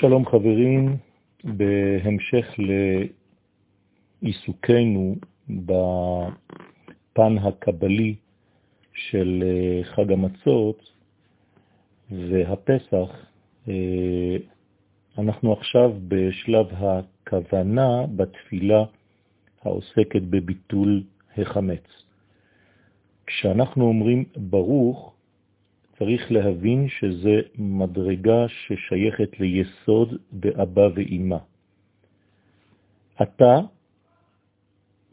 שלום חברים, בהמשך לעיסוקנו בפן הקבלי של אה, חג המצות והפסח, אה, אנחנו עכשיו בשלב הכוונה בתפילה העוסקת בביטול החמץ. כשאנחנו אומרים ברוך, צריך להבין שזה מדרגה ששייכת ליסוד באבא ואימא. אתה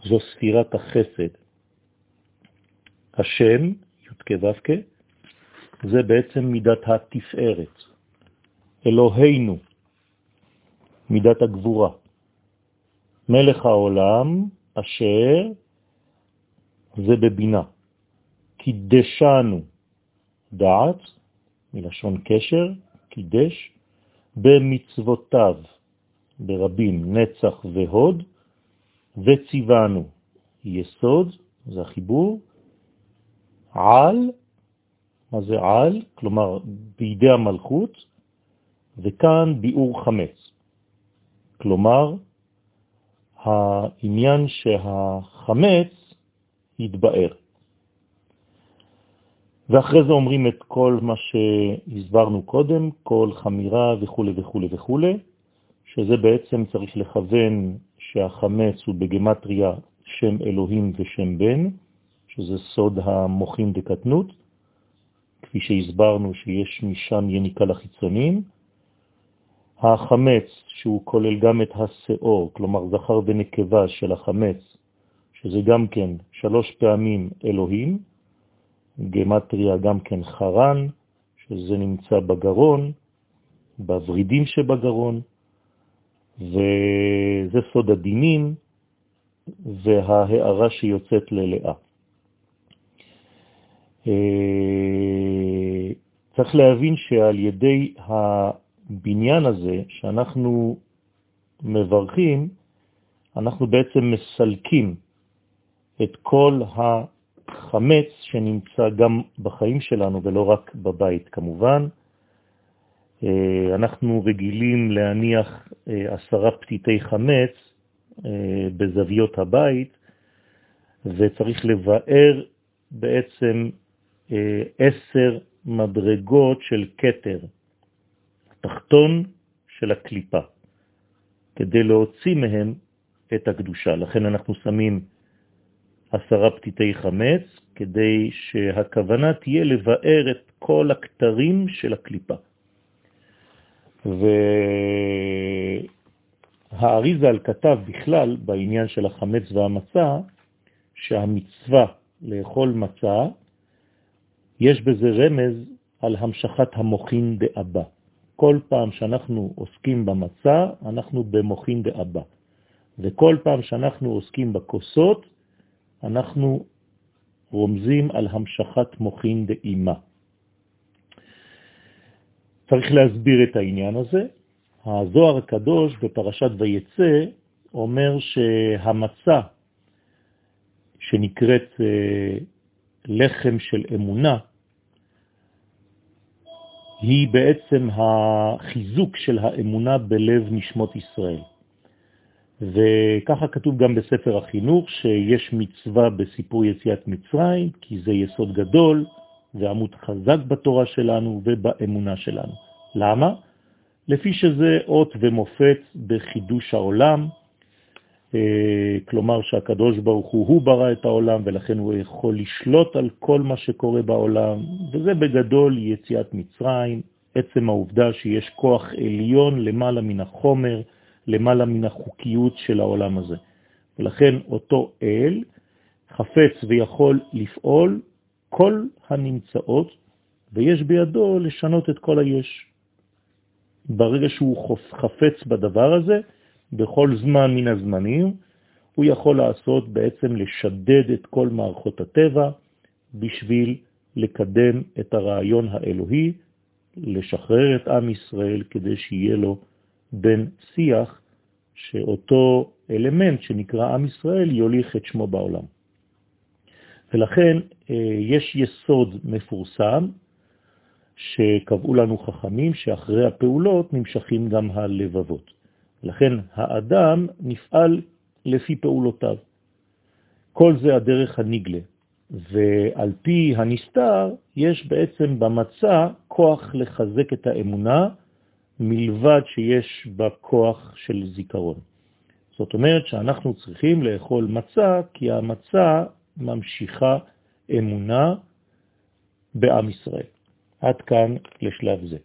זו ספירת החסד. השם, י' כו' זה בעצם מידת התפארת. אלוהינו, מידת הגבורה. מלך העולם אשר זה בבינה. קידשנו, דעת, מלשון קשר, קידש, במצוותיו, ברבים, נצח והוד, וציוונו, יסוד, זה החיבור, על, מה זה על? כלומר, בידי המלכות, וכאן ביאור חמץ. כלומר, העניין שהחמץ יתבאר. ואחרי זה אומרים את כל מה שהסברנו קודם, כל חמירה וכו' וכו' וכו', שזה בעצם צריך לכוון שהחמץ הוא בגמטריה שם אלוהים ושם בן, שזה סוד המוחים דקטנות, כפי שהסברנו שיש משם יניקה לחיצונים. החמץ, שהוא כולל גם את השאור, כלומר זכר ונקבה של החמץ, שזה גם כן שלוש פעמים אלוהים, גמטריה גם כן חרן, שזה נמצא בגרון, בוורידים שבגרון, וזה סוד הדינים וההערה שיוצאת ללאה. אה, צריך להבין שעל ידי הבניין הזה שאנחנו מברכים, אנחנו בעצם מסלקים את כל החמץ שנמצא גם בחיים שלנו ולא רק בבית כמובן. אה, אנחנו רגילים להניח אה, עשרה פתיתי חמץ בזוויות הבית, וצריך לבאר בעצם עשר מדרגות של קטר, תחתון של הקליפה, כדי להוציא מהם את הקדושה. לכן אנחנו שמים עשרה פתיתי חמץ, כדי שהכוונה תהיה לבאר את כל הכתרים של הקליפה. והאריזל כתב בכלל בעניין של החמץ והמצה, שהמצווה לאכול מצה יש בזה רמז על המשכת המוכין דאבא. כל פעם שאנחנו עוסקים במצה, אנחנו במוכין דאבא. וכל פעם שאנחנו עוסקים בכוסות, אנחנו רומזים על המשכת מוכין דאימה. צריך להסביר את העניין הזה. הזוהר הקדוש בפרשת ויצא אומר שהמצה שנקראת אה, לחם של אמונה, היא בעצם החיזוק של האמונה בלב נשמות ישראל. וככה כתוב גם בספר החינוך, שיש מצווה בסיפור יציאת מצרים, כי זה יסוד גדול ועמוד חזק בתורה שלנו ובאמונה שלנו. למה? לפי שזה אות ומופת בחידוש העולם, אה, כלומר שהקדוש ברוך הוא, הוא ברא את העולם ולכן הוא יכול לשלוט על כל מה שקורה בעולם, וזה בגדול יציאת מצרים, עצם העובדה שיש כוח עליון למעלה מן החומר, למעלה מן החוקיות של העולם הזה. ולכן אותו אל חפץ ויכול לפעול כל הנמצאות, ויש בידו לשנות את כל היש. ברגע שהוא חפץ בדבר הזה, בכל זמן מן הזמנים, הוא יכול לעשות בעצם לשדד את כל מערכות הטבע בשביל לקדם את הרעיון האלוהי, לשחרר את עם ישראל כדי שיהיה לו בן שיח, שאותו אלמנט שנקרא עם ישראל יוליך את שמו בעולם. ולכן אה, יש יסוד מפורסם שקבעו לנו חכמים שאחרי הפעולות נמשכים גם הלבבות. לכן האדם נפעל לפי פעולותיו. כל זה הדרך הנגלה, ועל פי הנסתר יש בעצם במצה כוח לחזק את האמונה, מלבד שיש בה כוח של זיכרון. זאת אומרת שאנחנו צריכים לאכול מצה, כי המצה ממשיכה אמונה בעם ישראל. עד כאן לשלב זה.